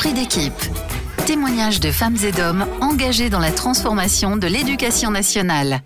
Esprit d'équipe. Témoignages de femmes et d'hommes engagés dans la transformation de l'éducation nationale.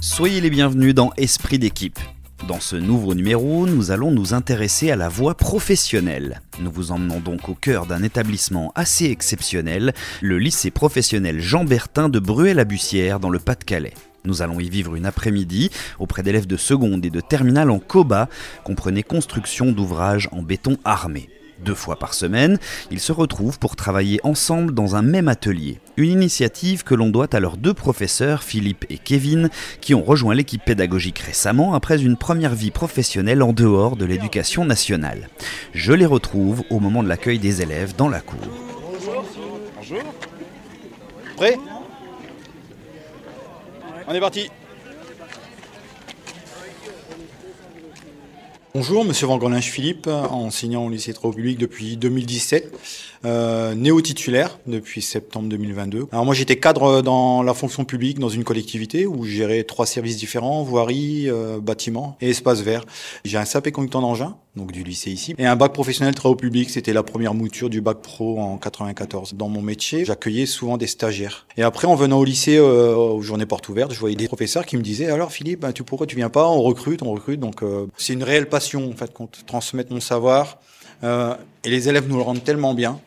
Soyez les bienvenus dans Esprit d'équipe. Dans ce nouveau numéro, nous allons nous intéresser à la voie professionnelle. Nous vous emmenons donc au cœur d'un établissement assez exceptionnel, le lycée professionnel Jean Bertin de Bruel-la-Bussière dans le Pas-de-Calais. Nous allons y vivre une après-midi auprès d'élèves de seconde et de terminale en COBA, comprenez construction d'ouvrages en béton armé. Deux fois par semaine, ils se retrouvent pour travailler ensemble dans un même atelier. Une initiative que l'on doit à leurs deux professeurs, Philippe et Kevin, qui ont rejoint l'équipe pédagogique récemment après une première vie professionnelle en dehors de l'éducation nationale. Je les retrouve au moment de l'accueil des élèves dans la cour. Bonjour. Bonjour. Prêt? On est parti. Bonjour, Monsieur Van Philippe, enseignant au lycée Public depuis 2017, euh, néo-titulaire depuis septembre 2022. Alors moi j'étais cadre dans la fonction publique dans une collectivité où je gérais trois services différents, voirie, euh, bâtiment et espace vert. J'ai un SAP conducteur d'engin, donc du lycée ici, et un bac professionnel travaux publics, c'était la première mouture du bac pro en 94. Dans mon métier, j'accueillais souvent des stagiaires. Et après en venant au lycée euh, aux journées portes ouvertes, je voyais des professeurs qui me disaient alors Philippe, ben, tu pourquoi tu viens pas? On recrute, on recrute. Donc euh, c'est une réelle passion en fait qu'on transmette mon savoir. Euh, et les élèves nous le rendent tellement bien.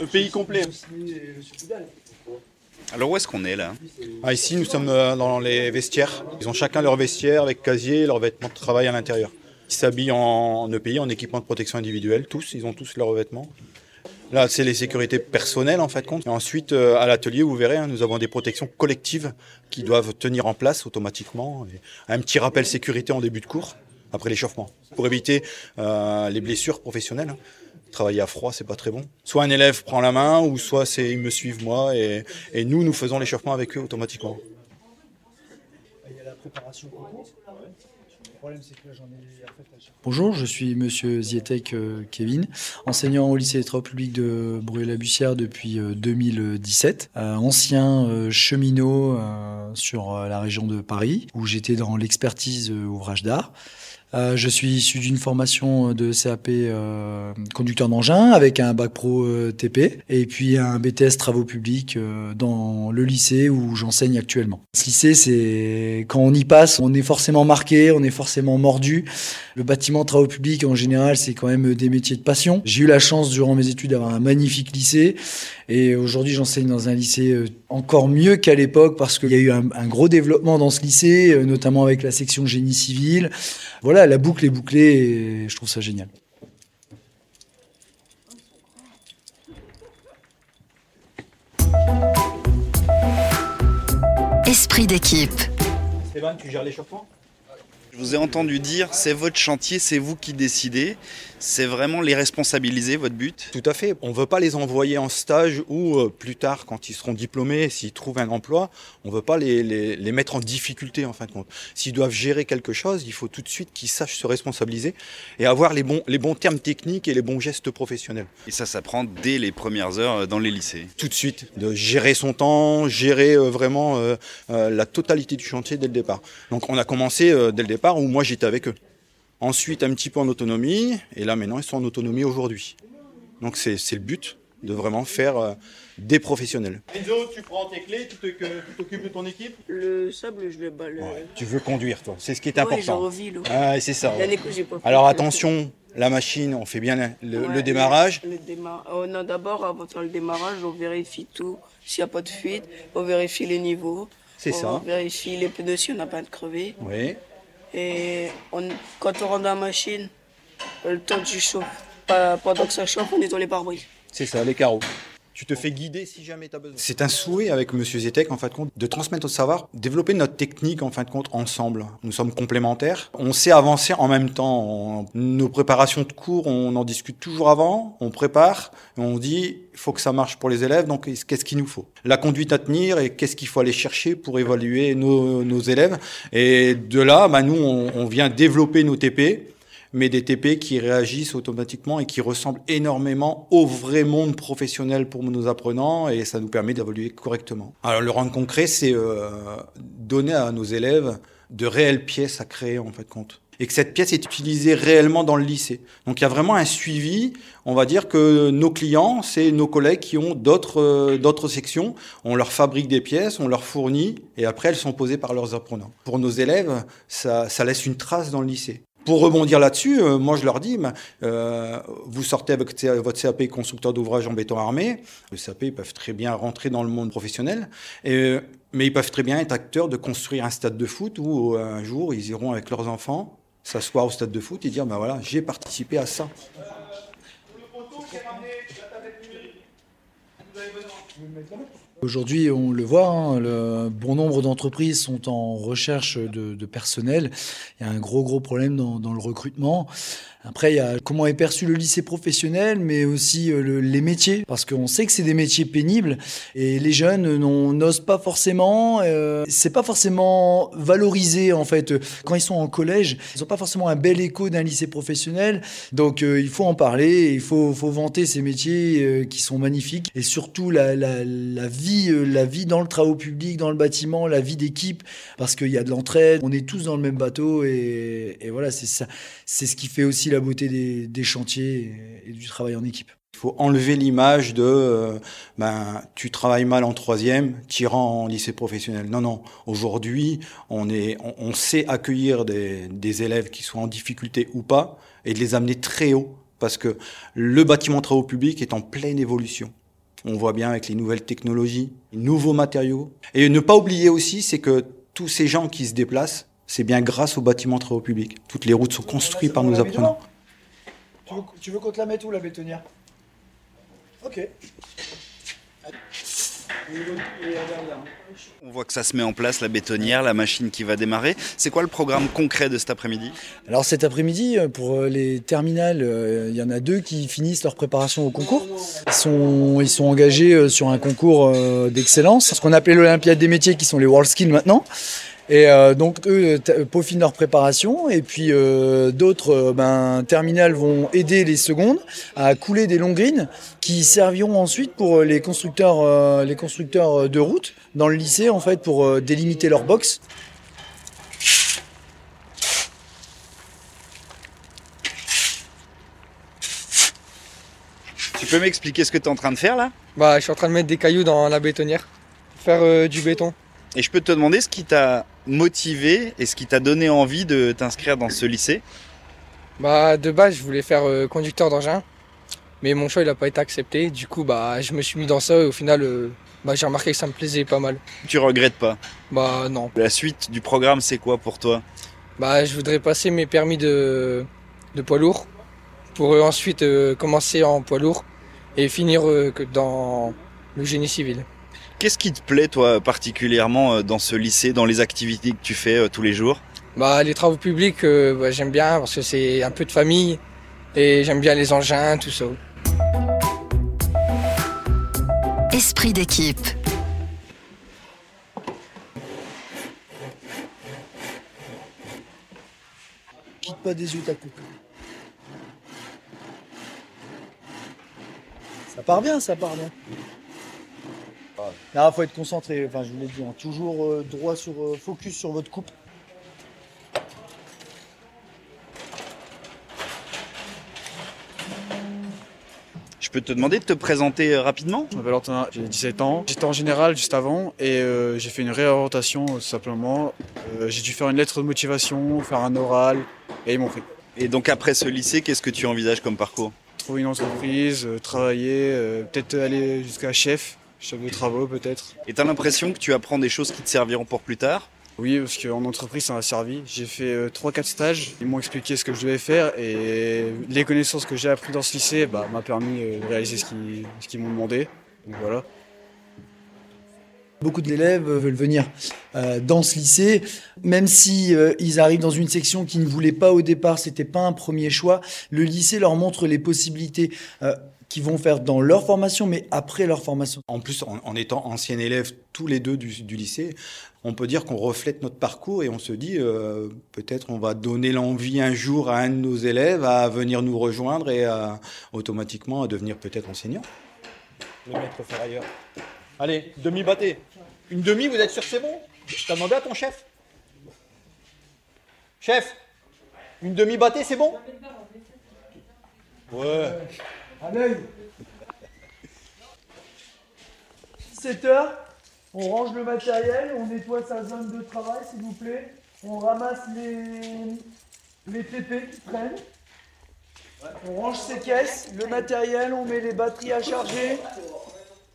Le pays complet. Alors où est-ce qu'on est là? Ah, Ici, nous sommes euh, dans les vestiaires. Ils ont chacun leur vestiaire avec casier, leurs vêtements de travail à l'intérieur. Ils s'habillent en EPI, en équipement de protection individuelle, tous. Ils ont tous leurs vêtements. Là, c'est les sécurités personnelles en fait compte. Et ensuite, euh, à l'atelier, vous verrez, hein, nous avons des protections collectives qui doivent tenir en place automatiquement. un petit rappel sécurité en début de cours, après l'échauffement, pour éviter euh, les blessures professionnelles. Travailler à froid, c'est pas très bon. Soit un élève prend la main, ou soit c'est ils me suivent moi, et, nous, nous faisons l'échauffement avec eux automatiquement. Il y a la préparation Bonjour, je suis Monsieur Zietek euh, Kevin, enseignant au lycée des travaux publics de Bruy-la-Bussière depuis 2017, euh, euh, ancien cheminot sur la région de Paris, où j'étais dans l'expertise ouvrage d'art. Euh, je suis issu d'une formation de CAP euh, conducteur d'engin avec un bac pro euh, TP et puis un BTS travaux publics dans le lycée où j'enseigne actuellement. Ce lycée, c'est quand on y passe, on est forcément marqué, on est forcément mordu. Le bâtiment travaux publics, en général, c'est quand même des métiers de passion. J'ai eu la chance durant mes études d'avoir un magnifique lycée et aujourd'hui, j'enseigne dans un lycée encore mieux qu'à l'époque parce qu'il y a eu un, un, gros développement dans ce lycée, notamment avec la section génie civil. Voilà la boucle est bouclée et je trouve ça génial. Esprit d'équipe. Stéphane, tu gères l'échauffement? Je vous ai entendu dire, c'est votre chantier, c'est vous qui décidez. C'est vraiment les responsabiliser, votre but Tout à fait. On ne veut pas les envoyer en stage ou euh, plus tard, quand ils seront diplômés, s'ils trouvent un emploi, on ne veut pas les, les, mettre en difficulté en fin de compte. S'ils doivent gérer quelque chose, il faut tout de suite qu'ils sachent se responsabiliser et avoir les bons, les bons termes techniques et les bons gestes professionnels. Et ça s'apprend dès les premières heures dans les lycées Tout de suite, de gérer son temps, gérer euh, vraiment euh, la totalité du chantier dès le départ. Donc on a commencé dès le départ où moi j'étais avec eux. Ensuite, un petit peu en autonomie. Et là, maintenant, ils sont en autonomie aujourd'hui. Donc, c'est le but de vraiment faire euh, des professionnels. Enzo, tu prends tes clés, tu t'occupes de ton équipe? Le sable, je le balle. tu veux conduire, toi. C'est ce qui est important. Ah, c'est ça. Alors, attention, la machine, on fait bien le, démarrage. Le, on a d'abord, avant de faire le démarrage, on vérifie tout. S'il n'y a pas de fuite, on vérifie les niveaux. C'est ça. On vérifie les pneus si on n'a pas de crevé. Oui. Et quand on rentre dans la machine, le temps du chauffe, pendant que ça chauffe, on nettoie les pare-brise. C'est ça, les carreaux. Tu te fais guider si jamais tu as besoin. C'est un souhait avec Monsieur Zetek, en fin de compte, de transmettre notre savoir, développer notre technique, en fin de compte, ensemble. Nous sommes complémentaires. On sait avancer en même temps. Nos préparations de cours, on en discute toujours avant, on prépare, on dit, il faut que ça marche pour les élèves, donc qu'est-ce qu'il nous faut? La conduite à tenir et qu'est-ce qu'il faut aller chercher pour évaluer nos, élèves. Et de là, bah, nous, on vient développer nos TP mais des TP qui réagissent automatiquement et qui ressemblent énormément au vrai monde professionnel pour nos apprenants et ça nous permet d'évoluer correctement. Alors le rendre concret, c'est euh, donner à nos élèves de réelles pièces à créer en fait compte et que cette pièce est utilisée réellement dans le lycée. Donc il y a vraiment un suivi. On va dire que nos clients, c'est nos collègues qui ont d'autres euh, d'autres sections. On leur fabrique des pièces, on leur fournit, et après elles sont posées par leurs apprenants. Pour nos élèves, ça, ça laisse une trace dans le lycée. Pour rebondir là-dessus, euh, moi je leur dis, euh, vous sortez avec votre CAP constructeur d'ouvrages en béton armé, le CAP ils peuvent très bien rentrer dans le monde professionnel, et, mais ils peuvent très bien être acteurs de construire un stade de foot où un jour ils iront avec leurs enfants s'asseoir au stade de foot et dire ben j'ai participé à ça. Aujourd'hui, on le voit, hein, bon nombre d'entreprises sont en recherche de, personnel. Il y a un gros, gros problème dans, le recrutement. Après, il y a comment est perçu le lycée professionnel, mais aussi euh, les métiers, parce qu'on sait que c'est des métiers pénibles et les jeunes n'osent pas forcément. Euh, c'est pas forcément valorisé en fait quand ils sont en collège. Ils n'ont pas forcément un bel écho d'un lycée professionnel. Donc euh, il faut en parler, il faut, faut vanter ces métiers euh, qui sont magnifiques et surtout la vie, la vie dans le travaux public, dans le bâtiment, la vie d'équipe, parce qu'il y a de l'entraide. On est tous dans le même bateau et, voilà, c'est ça, c'est ce qui fait aussi la beauté des, chantiers et, du travail en équipe. Il faut enlever l'image de euh, ben, tu travailles mal en troisième, tirant en lycée professionnel. Non, non. Aujourd'hui, on, est, on, sait accueillir des, des, élèves qui sont en difficulté ou pas et de les amener très haut parce que le bâtiment travaux publics est en pleine évolution. On voit bien avec les nouvelles technologies, les nouveaux matériaux. Et ne pas oublier aussi, c'est que tous ces gens qui se déplacent, c'est bien grâce au bâtiment travaux publics. Toutes les routes sont construites par nos apprenants. Tu veux, qu'on te la mette où la bétonnière? Ok. On voit que ça se met en place, la bétonnière, la machine qui va démarrer. C'est quoi le programme concret de cet après-midi? Alors cet après-midi, euh, pour euh, les terminales, euh, il y en a deux qui finissent leur préparation au concours. Ils sont, engagés sur un concours d'excellence, ce qu'on appelait l'Olympiade des métiers, qui sont les World Skills maintenant. Et euh, donc eux peaufinent leur préparation et puis euh, d'autres euh, ben, terminales vont aider les secondes à couler des longs greens qui serviront ensuite pour les constructeurs, les constructeurs de route dans le lycée en fait pour délimiter leur box. Tu peux m'expliquer ce que tu es en train de faire là? Bah je suis en train de mettre des cailloux dans la bétonnière, faire du béton. Et je peux te demander ce qui t'a motivé et ce qui t'a donné envie de t'inscrire dans ce lycée Bah de base je voulais faire euh, conducteur d'engin, mais mon choix il n'a pas été accepté. Du coup bah je me suis mis dans ça et au final euh, bah, j'ai remarqué que ça me plaisait pas mal. Tu regrettes pas Bah non. La suite du programme c'est quoi pour toi? Bah je voudrais passer mes permis de, de poids lourd pour euh, ensuite commencer en poids lourd et finir dans le génie civil. Qu'est-ce qui te plaît, toi, particulièrement euh, dans ce lycée, dans les activités que tu fais euh, tous les jours? Bah, Les travaux publics, euh, bah, j'aime bien parce que c'est un peu de famille et j'aime bien les engins, tout ça. Esprit d'équipe. Quitte pas des yeux ta coupe. Ça part bien, ça part bien. Il faut être concentré, enfin je vous l'ai dit, hein. toujours euh, droit sur euh, focus sur votre coupe. Je peux te demander de te présenter euh, rapidement? Je m'appelle Antonin, j'ai 17 ans. J'étais en général juste avant et j'ai fait une réorientation tout simplement. j'ai dû faire une lettre de motivation, faire un oral et ils m'ont pris. Et donc après ce lycée, qu'est-ce que tu envisages comme parcours? Trouver une entreprise, travailler, peut-être aller jusqu'à chef chef de travaux peut-être. Et tu as l'impression que tu apprends des choses qui te serviront pour plus tard? Oui, parce qu'en entreprise ça m'a servi. J'ai fait 3-4 euh, stages, ils m'ont expliqué ce que je devais faire et les connaissances que j'ai apprises dans ce lycée bah, m'a permis euh, de réaliser ce qu'ils m'ont demandé. Donc voilà. Beaucoup d'élèves veulent venir euh, dans ce lycée, même si ils arrivent dans une section qu'ils ne voulaient pas au départ, c'était pas un premier choix. Le lycée leur montre les possibilités qu'ils vont faire dans leur formation, mais après leur formation. En plus, en, étant anciens élèves tous les deux du, lycée, on peut dire qu'on reflète notre parcours et on se dit euh, peut-être on va donner l'envie un jour à un de nos élèves à venir nous rejoindre et automatiquement à devenir peut-être enseignant. Le maître ailleurs. Allez, demi-bâté. Une demi, vous êtes sûr que c'est bon? T'as demandé à ton chef? Chef, une demi-bâtée, c'est bon? Ouais. À l'œil. 17 heures, on range le matériel, on nettoie sa zone de travail, s'il vous plaît. On ramasse les, les PP qui traînent. On range ses caisses, le matériel, on met les batteries à charger.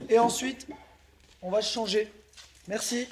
Et ensuite, on va changer. Merci.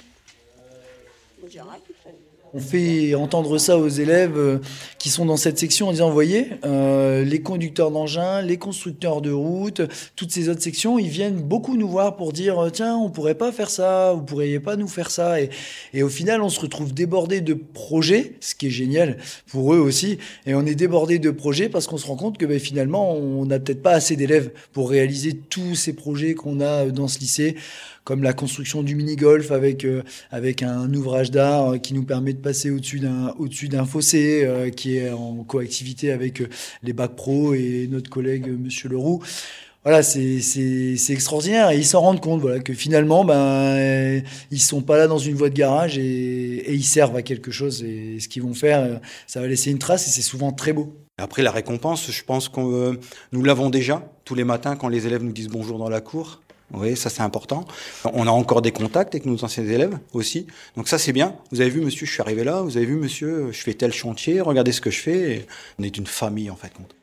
On fait entendre ça aux élèves euh, qui sont dans cette section en disant, voyez, euh, les conducteurs d'engins, les constructeurs de routes, toutes ces autres sections, ils viennent beaucoup nous voir pour dire, euh, tiens, on pourrait pas faire ça, vous pourriez pas nous faire ça. Et, et au final, on se retrouve débordé de projets, ce qui est génial pour eux aussi. Et on est débordé de projets parce qu'on se rend compte que ben, finalement, on n'a peut-être pas assez d'élèves pour réaliser tous ces projets qu'on a dans ce lycée comme la construction du mini-golf avec, euh, avec un ouvrage d'art qui nous permet de passer au-dessus d'un au-dessus d'un fossé euh, qui est en coactivité avec euh, les bacs pro et notre collègue Monsieur Leroux. Voilà, c'est extraordinaire et ils s'en rendent compte voilà que finalement ben ils sont pas là dans une voie de garage et, ils servent à quelque chose et ce qu'ils vont faire ça va laisser une trace et c'est souvent très beau. Après la récompense, je pense qu'on nous l'avons déjà tous les matins quand les élèves nous disent bonjour dans la cour. Oui, ça c'est important. On a encore des contacts avec nos anciens élèves aussi. Donc ça c'est bien. Vous avez vu monsieur, je suis arrivé là. Vous avez vu monsieur, je fais tel chantier. Regardez ce que je fais. on est une famille en fait. Compte.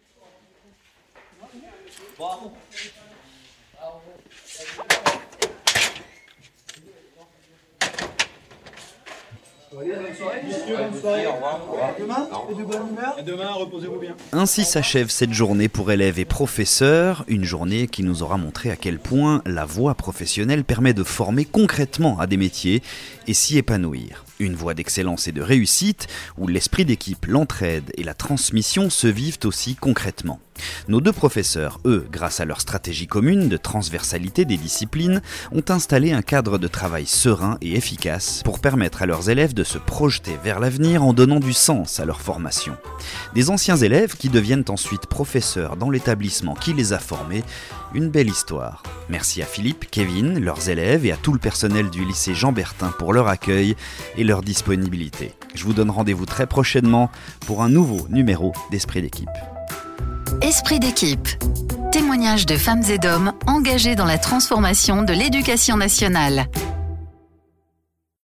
Ainsi s'achève cette journée pour élèves et professeurs, une journée qui nous aura montré à quel point la voie professionnelle permet de former concrètement à des métiers et s'y épanouir. Une voie d'excellence et de réussite où l'esprit d'équipe, l'entraide et la transmission se vivent aussi concrètement. Nos deux professeurs, eux, grâce à leur stratégie commune de transversalité des disciplines, ont installé un cadre de travail serein et efficace pour permettre à leurs élèves de se projeter vers l'avenir en donnant du sens à leur formation. Des anciens élèves qui deviennent ensuite professeurs dans l'établissement qui les a formés, une belle histoire. Merci à Philippe, Kevin, leurs élèves et à tout le personnel du lycée Jean Bertin pour leur accueil et leur disponibilité. Je vous donne rendez-vous très prochainement pour un nouveau numéro d'Esprit d'équipe. Esprit d'équipe. Témoignage de femmes et d'hommes engagés dans la transformation de l'éducation nationale.